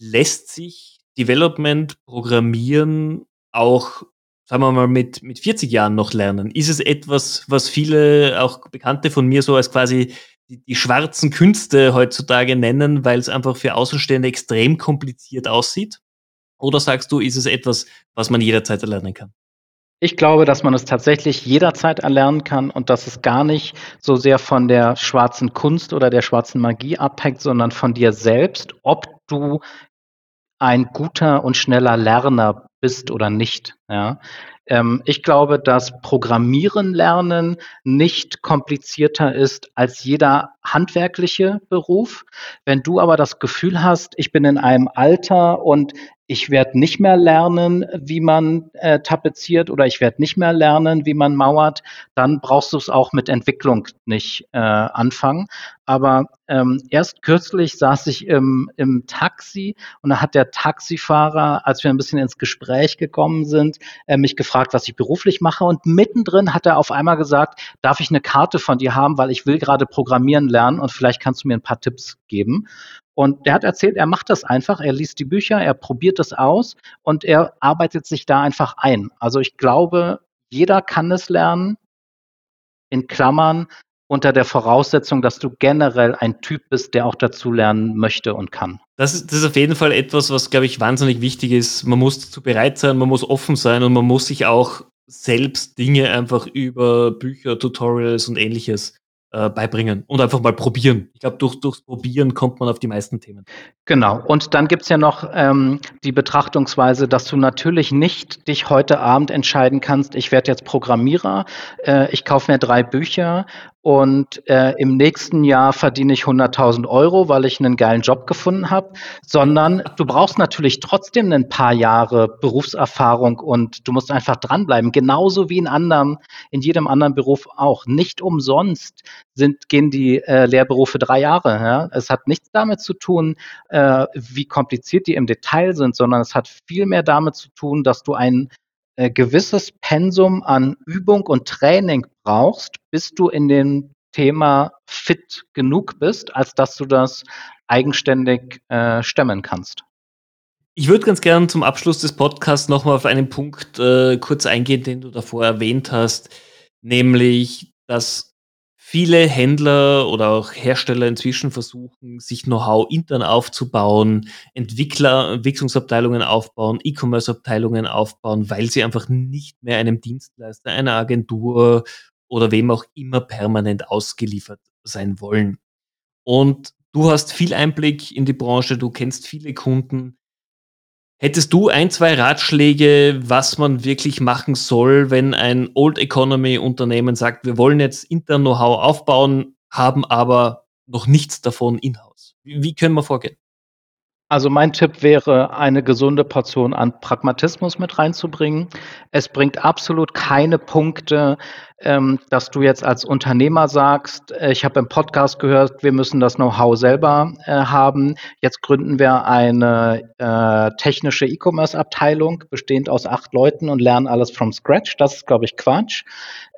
Lässt sich Development, Programmieren auch sagen wir mal, mit, mit 40 Jahren noch lernen? Ist es etwas, was viele, auch Bekannte von mir, so als quasi die, die schwarzen Künste heutzutage nennen, weil es einfach für Außenstehende extrem kompliziert aussieht? Oder sagst du, ist es etwas, was man jederzeit erlernen kann? Ich glaube, dass man es tatsächlich jederzeit erlernen kann und dass es gar nicht so sehr von der schwarzen Kunst oder der schwarzen Magie abhängt, sondern von dir selbst, ob du ein guter und schneller Lerner bist oder nicht. Ja. Ähm, ich glaube, dass Programmieren lernen nicht komplizierter ist als jeder handwerkliche Beruf. Wenn du aber das Gefühl hast, ich bin in einem Alter und ich werde nicht mehr lernen, wie man äh, tapeziert oder ich werde nicht mehr lernen, wie man mauert, dann brauchst du es auch mit Entwicklung nicht äh, anfangen. Aber ähm, erst kürzlich saß ich im, im Taxi und da hat der Taxifahrer, als wir ein bisschen ins Gespräch gekommen sind, äh, mich gefragt, was ich beruflich mache. Und mittendrin hat er auf einmal gesagt, darf ich eine Karte von dir haben, weil ich will gerade programmieren lernen und vielleicht kannst du mir ein paar Tipps geben. Und der hat erzählt, er macht das einfach, er liest die Bücher, er probiert es aus und er arbeitet sich da einfach ein. Also ich glaube, jeder kann es lernen, in Klammern, unter der Voraussetzung, dass du generell ein Typ bist, der auch dazu lernen möchte und kann. Das ist, das ist auf jeden Fall etwas, was, glaube ich, wahnsinnig wichtig ist. Man muss dazu bereit sein, man muss offen sein und man muss sich auch selbst Dinge einfach über Bücher, Tutorials und ähnliches äh, beibringen und einfach mal probieren. Ich glaube, durch, durchs Probieren kommt man auf die meisten Themen. Genau. Und dann gibt es ja noch ähm, die Betrachtungsweise, dass du natürlich nicht dich heute Abend entscheiden kannst, ich werde jetzt Programmierer, äh, ich kaufe mir drei Bücher und äh, im nächsten Jahr verdiene ich 100.000 Euro, weil ich einen geilen Job gefunden habe, sondern du brauchst natürlich trotzdem ein paar Jahre Berufserfahrung und du musst einfach dranbleiben, genauso wie in anderen, in jedem anderen Beruf auch. Nicht umsonst sind, gehen die äh, Lehrberufe drei Jahre. Ja? Es hat nichts damit zu tun, äh, wie kompliziert die im Detail sind, sondern es hat viel mehr damit zu tun, dass du ein äh, gewisses Pensum an Übung und Training brauchst, bis du in dem Thema fit genug bist, als dass du das eigenständig äh, stemmen kannst. Ich würde ganz gerne zum Abschluss des Podcasts nochmal auf einen Punkt äh, kurz eingehen, den du davor erwähnt hast, nämlich, dass viele Händler oder auch Hersteller inzwischen versuchen, sich Know-how intern aufzubauen, Entwickler, Entwicklungsabteilungen aufbauen, E-Commerce-Abteilungen aufbauen, weil sie einfach nicht mehr einem Dienstleister, einer Agentur oder wem auch immer permanent ausgeliefert sein wollen. Und du hast viel Einblick in die Branche, du kennst viele Kunden. Hättest du ein, zwei Ratschläge, was man wirklich machen soll, wenn ein Old Economy Unternehmen sagt, wir wollen jetzt intern Know-how aufbauen, haben aber noch nichts davon in-house? Wie, wie können wir vorgehen? Also mein Tipp wäre, eine gesunde Portion an Pragmatismus mit reinzubringen. Es bringt absolut keine Punkte, ähm, dass du jetzt als Unternehmer sagst, äh, ich habe im Podcast gehört, wir müssen das Know-how selber äh, haben. Jetzt gründen wir eine äh, technische E-Commerce-Abteilung, bestehend aus acht Leuten und lernen alles from scratch. Das ist, glaube ich, Quatsch.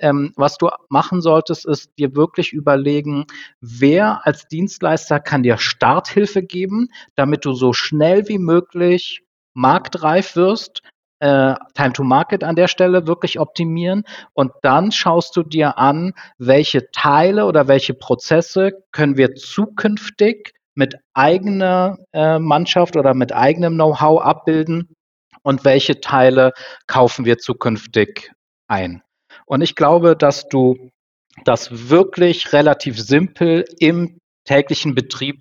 Ähm, was du machen solltest, ist dir wirklich überlegen, wer als Dienstleister kann dir Starthilfe geben, damit du so schnell wie möglich marktreif wirst, äh, Time to Market an der Stelle wirklich optimieren und dann schaust du dir an, welche Teile oder welche Prozesse können wir zukünftig mit eigener äh, Mannschaft oder mit eigenem Know-how abbilden und welche Teile kaufen wir zukünftig ein. Und ich glaube, dass du das wirklich relativ simpel im täglichen Betrieb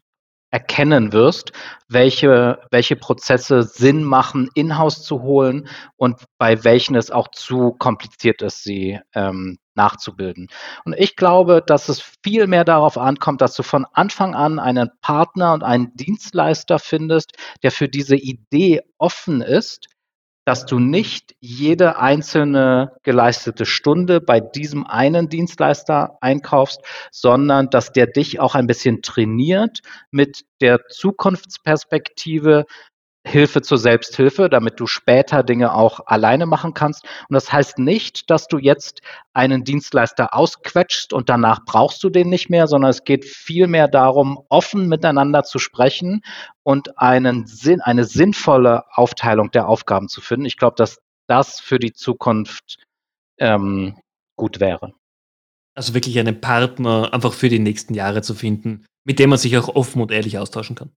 erkennen wirst, welche, welche Prozesse Sinn machen, in-house zu holen und bei welchen es auch zu kompliziert ist, sie ähm, nachzubilden. Und ich glaube, dass es viel mehr darauf ankommt, dass du von Anfang an einen Partner und einen Dienstleister findest, der für diese Idee offen ist, dass du nicht jede einzelne geleistete Stunde bei diesem einen Dienstleister einkaufst, sondern dass der dich auch ein bisschen trainiert mit der Zukunftsperspektive, Hilfe zur Selbsthilfe, damit du später Dinge auch alleine machen kannst. Und das heißt nicht, dass du jetzt einen Dienstleister ausquetschst und danach brauchst du den nicht mehr, sondern es geht vielmehr darum, offen miteinander zu sprechen und einen Sinn, eine sinnvolle Aufteilung der Aufgaben zu finden. Ich glaube, dass das für die Zukunft ähm, gut wäre. Also wirklich einen Partner einfach für die nächsten Jahre zu finden, mit dem man sich auch offen und ehrlich austauschen kann.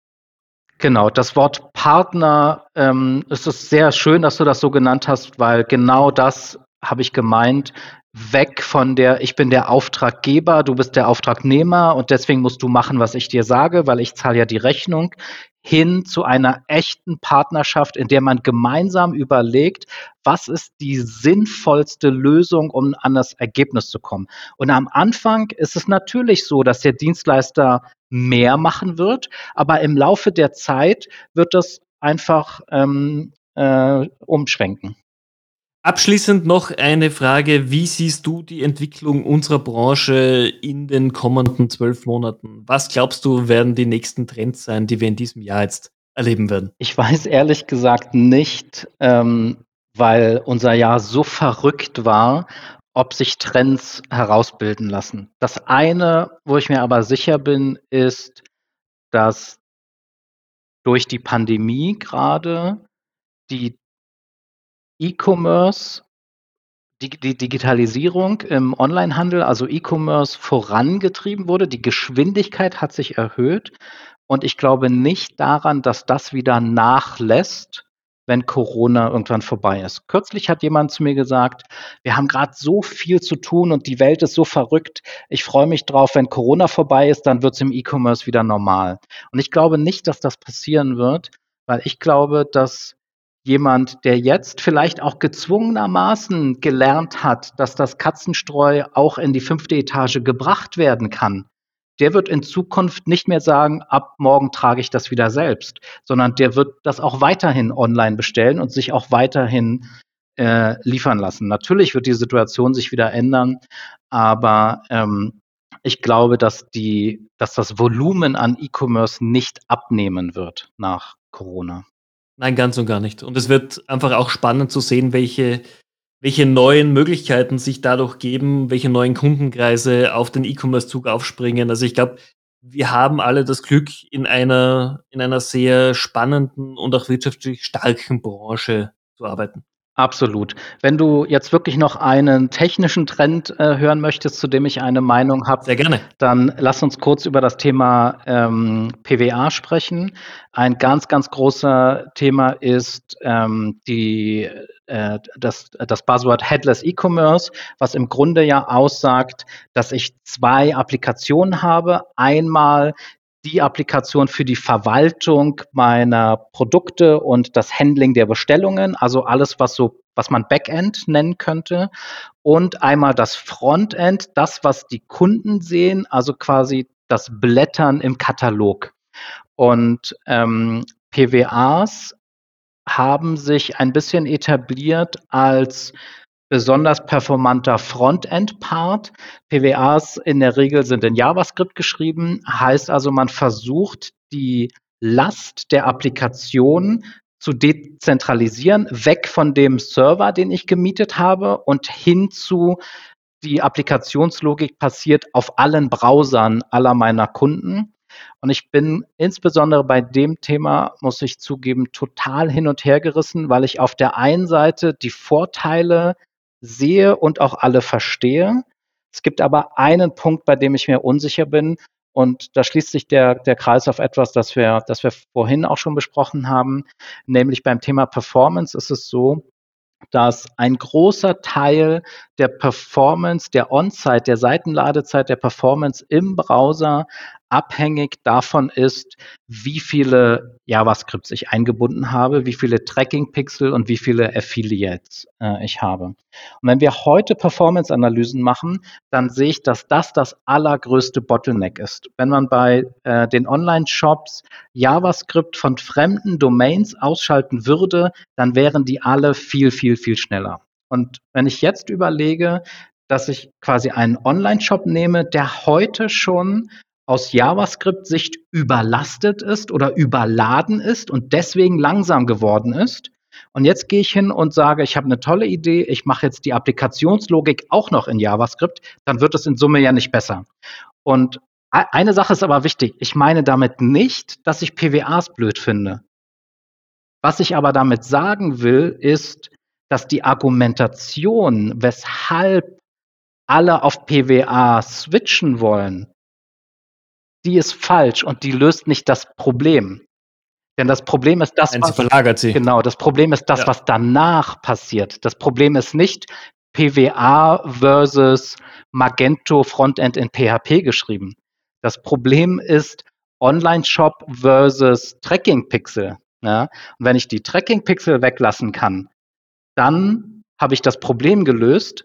Genau, das Wort Partner, ähm, es ist sehr schön, dass du das so genannt hast, weil genau das habe ich gemeint. Weg von der, ich bin der Auftraggeber, du bist der Auftragnehmer und deswegen musst du machen, was ich dir sage, weil ich zahle ja die Rechnung, hin zu einer echten Partnerschaft, in der man gemeinsam überlegt, was ist die sinnvollste Lösung, um an das Ergebnis zu kommen. Und am Anfang ist es natürlich so, dass der Dienstleister mehr machen wird, aber im Laufe der Zeit wird das einfach ähm, äh, umschwenken. Abschließend noch eine Frage. Wie siehst du die Entwicklung unserer Branche in den kommenden zwölf Monaten? Was glaubst du, werden die nächsten Trends sein, die wir in diesem Jahr jetzt erleben werden? Ich weiß ehrlich gesagt nicht, ähm, weil unser Jahr so verrückt war, ob sich Trends herausbilden lassen. Das eine, wo ich mir aber sicher bin, ist, dass durch die Pandemie gerade die E-Commerce, die, Digitalisierung im Onlinehandel, also E-Commerce, vorangetrieben wurde. Die Geschwindigkeit hat sich erhöht. Und ich glaube nicht daran, dass das wieder nachlässt, wenn Corona irgendwann vorbei ist. Kürzlich hat jemand zu mir gesagt, wir haben gerade so viel zu tun und die Welt ist so verrückt. Ich freue mich drauf, wenn Corona vorbei ist, dann wird es im E-Commerce wieder normal. Und ich glaube nicht, dass das passieren wird, weil ich glaube, dass jemand, der jetzt vielleicht auch gezwungenermaßen gelernt hat, dass das Katzenstreu auch in die fünfte Etage gebracht werden kann, der wird in Zukunft nicht mehr sagen, ab morgen trage ich das wieder selbst, sondern der wird das auch weiterhin online bestellen und sich auch weiterhin äh, liefern lassen. Natürlich wird die Situation sich wieder ändern, aber ähm, ich glaube, dass, die, dass das Volumen an E-Commerce nicht abnehmen wird nach Corona. Nein, ganz und gar nicht. Und es wird einfach auch spannend zu sehen, welche, welche neuen Möglichkeiten sich dadurch geben, welche neuen Kundenkreise auf den E-Commerce-Zug aufspringen. Also ich glaube, wir haben alle das Glück, in einer, in einer sehr spannenden und auch wirtschaftlich starken Branche zu arbeiten. Absolut. Wenn du jetzt wirklich noch einen technischen Trend äh, hören möchtest, zu dem ich eine Meinung habe, Sehr gerne. dann lass uns kurz über das Thema ähm, PWA sprechen. Ein ganz, ganz großer Thema ist ähm, die, äh, das, das Buzzword Headless E-Commerce, was im Grunde ja aussagt, dass ich zwei Applikationen habe. Einmal die Applikation für die Verwaltung meiner Produkte und das Handling der Bestellungen, also alles, was so, was man Backend nennen könnte. Und einmal das Frontend, das, was die Kunden sehen, also quasi das Blättern im Katalog. Und ähm, PWAs haben sich ein bisschen etabliert als besonders performanter Frontend-Part. PWAs in der Regel sind in JavaScript geschrieben, heißt also, man versucht die Last der Applikation zu dezentralisieren, weg von dem Server, den ich gemietet habe und hin zu die Applikationslogik passiert auf allen Browsern aller meiner Kunden. Und ich bin insbesondere bei dem Thema, muss ich zugeben, total hin und her gerissen, weil ich auf der einen Seite die Vorteile sehe und auch alle verstehe. Es gibt aber einen Punkt, bei dem ich mir unsicher bin. Und da schließt sich der, der Kreis auf etwas, das wir, das wir vorhin auch schon besprochen haben. Nämlich beim Thema Performance ist es so, dass ein großer Teil der Performance, der On-Site, der Seitenladezeit, der Performance im Browser abhängig davon ist, wie viele JavaScripts ich eingebunden habe, wie viele Tracking-Pixel und wie viele Affiliates äh, ich habe. Und wenn wir heute Performance-Analysen machen, dann sehe ich, dass das das allergrößte Bottleneck ist. Wenn man bei äh, den Online-Shops JavaScript von fremden Domains ausschalten würde, dann wären die alle viel, viel, viel schneller. Und wenn ich jetzt überlege, dass ich quasi einen Online-Shop nehme, der heute schon aus JavaScript-Sicht überlastet ist oder überladen ist und deswegen langsam geworden ist. Und jetzt gehe ich hin und sage, ich habe eine tolle Idee, ich mache jetzt die Applikationslogik auch noch in JavaScript, dann wird es in Summe ja nicht besser. Und eine Sache ist aber wichtig, ich meine damit nicht, dass ich PWAs blöd finde. Was ich aber damit sagen will, ist, dass die Argumentation, weshalb alle auf PWA switchen wollen, die ist falsch und die löst nicht das Problem. Denn das Problem ist das, was, verlagert sie. Genau, das Problem ist das, ja. was danach passiert. Das Problem ist nicht PWA versus Magento Frontend in PHP geschrieben. Das Problem ist Online-Shop versus Tracking-Pixel. Ja? Und wenn ich die Tracking-Pixel weglassen kann, dann habe ich das Problem gelöst.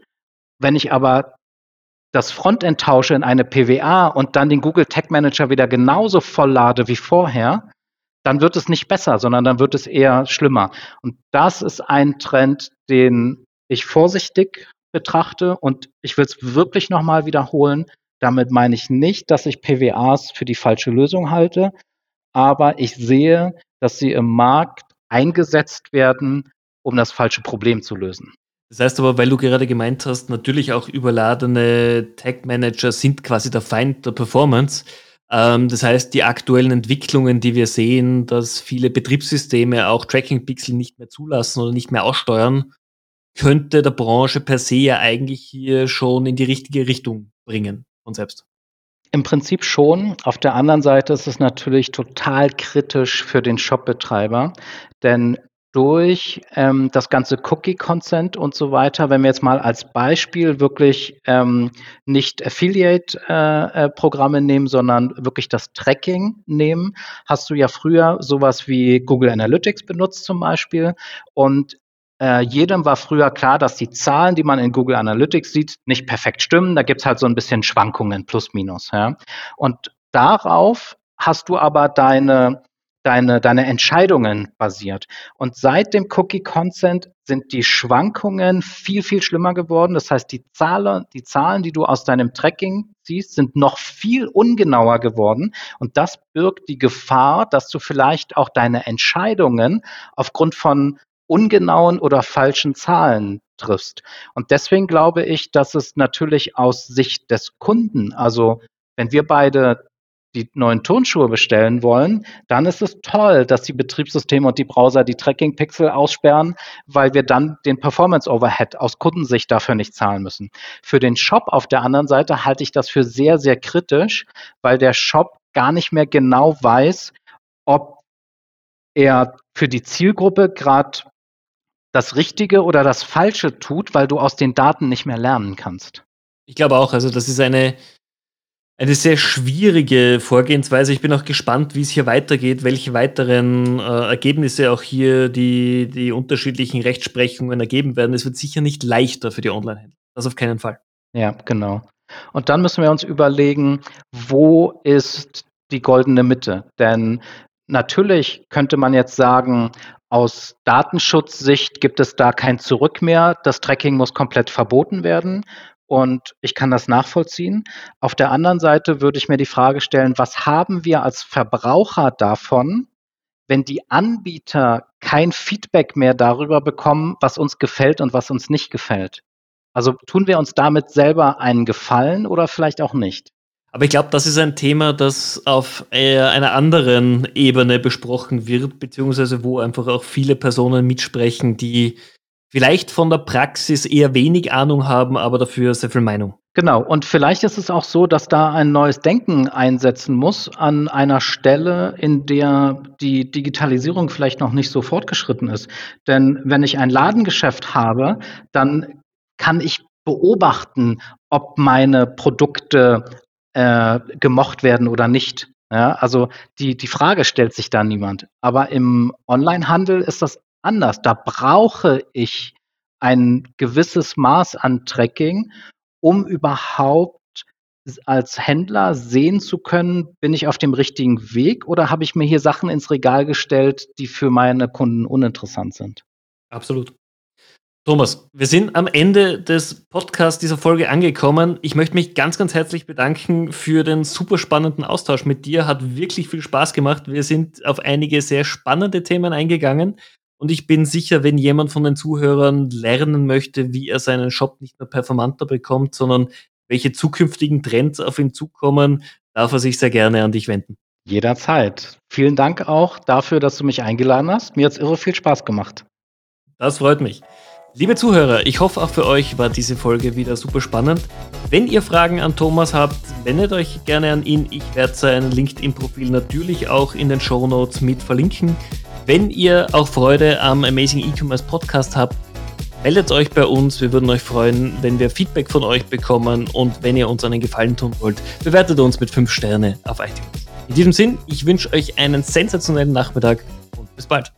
Wenn ich aber das Frontend tausche in eine PWA und dann den Google Tag Manager wieder genauso voll lade wie vorher, dann wird es nicht besser, sondern dann wird es eher schlimmer. Und das ist ein Trend, den ich vorsichtig betrachte und ich will es wirklich nochmal wiederholen. Damit meine ich nicht, dass ich PWAs für die falsche Lösung halte, aber ich sehe, dass sie im Markt eingesetzt werden, um das falsche Problem zu lösen. Das heißt aber, weil du gerade gemeint hast, natürlich auch überladene Tag-Manager sind quasi der Feind der Performance. Ähm, das heißt, die aktuellen Entwicklungen, die wir sehen, dass viele Betriebssysteme auch Tracking-Pixel nicht mehr zulassen oder nicht mehr aussteuern, könnte der Branche per se ja eigentlich hier schon in die richtige Richtung bringen von selbst. Im Prinzip schon. Auf der anderen Seite ist es natürlich total kritisch für den Shopbetreiber, denn durch ähm, das ganze Cookie-Consent und so weiter, wenn wir jetzt mal als Beispiel wirklich ähm, nicht Affiliate-Programme äh, äh, nehmen, sondern wirklich das Tracking nehmen, hast du ja früher sowas wie Google Analytics benutzt zum Beispiel und äh, jedem war früher klar, dass die Zahlen, die man in Google Analytics sieht, nicht perfekt stimmen. Da gibt es halt so ein bisschen Schwankungen, plus minus. Ja? Und darauf hast du aber deine deine, deine Entscheidungen basiert. Und seit dem Cookie Consent sind die Schwankungen viel, viel schlimmer geworden. Das heißt, die Zahlen, die Zahlen, die du aus deinem Tracking siehst, sind noch viel ungenauer geworden. Und das birgt die Gefahr, dass du vielleicht auch deine Entscheidungen aufgrund von ungenauen oder falschen Zahlen triffst. Und deswegen glaube ich, dass es natürlich aus Sicht des Kunden, also wenn wir beide die neuen Turnschuhe bestellen wollen, dann ist es toll, dass die Betriebssysteme und die Browser die Tracking-Pixel aussperren, weil wir dann den Performance-Overhead aus Kundensicht dafür nicht zahlen müssen. Für den Shop auf der anderen Seite halte ich das für sehr, sehr kritisch, weil der Shop gar nicht mehr genau weiß, ob er für die Zielgruppe gerade das Richtige oder das Falsche tut, weil du aus den Daten nicht mehr lernen kannst. Ich glaube auch, also das ist eine, eine sehr schwierige Vorgehensweise. Ich bin auch gespannt, wie es hier weitergeht, welche weiteren äh, Ergebnisse auch hier die, die unterschiedlichen Rechtsprechungen ergeben werden. Es wird sicher nicht leichter für die Online-Händler. Das auf keinen Fall. Ja, genau. Und dann müssen wir uns überlegen, wo ist die goldene Mitte? Denn natürlich könnte man jetzt sagen, aus Datenschutzsicht gibt es da kein Zurück mehr. Das Tracking muss komplett verboten werden. Und ich kann das nachvollziehen. Auf der anderen Seite würde ich mir die Frage stellen, was haben wir als Verbraucher davon, wenn die Anbieter kein Feedback mehr darüber bekommen, was uns gefällt und was uns nicht gefällt? Also tun wir uns damit selber einen Gefallen oder vielleicht auch nicht? Aber ich glaube, das ist ein Thema, das auf einer anderen Ebene besprochen wird, beziehungsweise wo einfach auch viele Personen mitsprechen, die vielleicht von der Praxis eher wenig Ahnung haben, aber dafür sehr viel Meinung. Genau, und vielleicht ist es auch so, dass da ein neues Denken einsetzen muss an einer Stelle, in der die Digitalisierung vielleicht noch nicht so fortgeschritten ist. Denn wenn ich ein Ladengeschäft habe, dann kann ich beobachten, ob meine Produkte äh, gemocht werden oder nicht. Ja, also die, die Frage stellt sich da niemand. Aber im Onlinehandel ist das anders. Da brauche ich ein gewisses Maß an Tracking, um überhaupt als Händler sehen zu können, bin ich auf dem richtigen Weg oder habe ich mir hier Sachen ins Regal gestellt, die für meine Kunden uninteressant sind. Absolut. Thomas, wir sind am Ende des Podcasts dieser Folge angekommen. Ich möchte mich ganz, ganz herzlich bedanken für den super spannenden Austausch mit dir. Hat wirklich viel Spaß gemacht. Wir sind auf einige sehr spannende Themen eingegangen. Und ich bin sicher, wenn jemand von den Zuhörern lernen möchte, wie er seinen Shop nicht nur performanter bekommt, sondern welche zukünftigen Trends auf ihn zukommen, darf er sich sehr gerne an dich wenden. Jederzeit. Vielen Dank auch dafür, dass du mich eingeladen hast. Mir hat es irre viel Spaß gemacht. Das freut mich. Liebe Zuhörer, ich hoffe auch für euch war diese Folge wieder super spannend. Wenn ihr Fragen an Thomas habt, wendet euch gerne an ihn. Ich werde sein LinkedIn-Profil natürlich auch in den Show Notes mit verlinken. Wenn ihr auch Freude am Amazing E-Commerce Podcast habt, meldet euch bei uns. Wir würden euch freuen, wenn wir Feedback von euch bekommen und wenn ihr uns einen Gefallen tun wollt, bewertet uns mit 5 Sterne auf iTunes. In diesem Sinn, ich wünsche euch einen sensationellen Nachmittag und bis bald.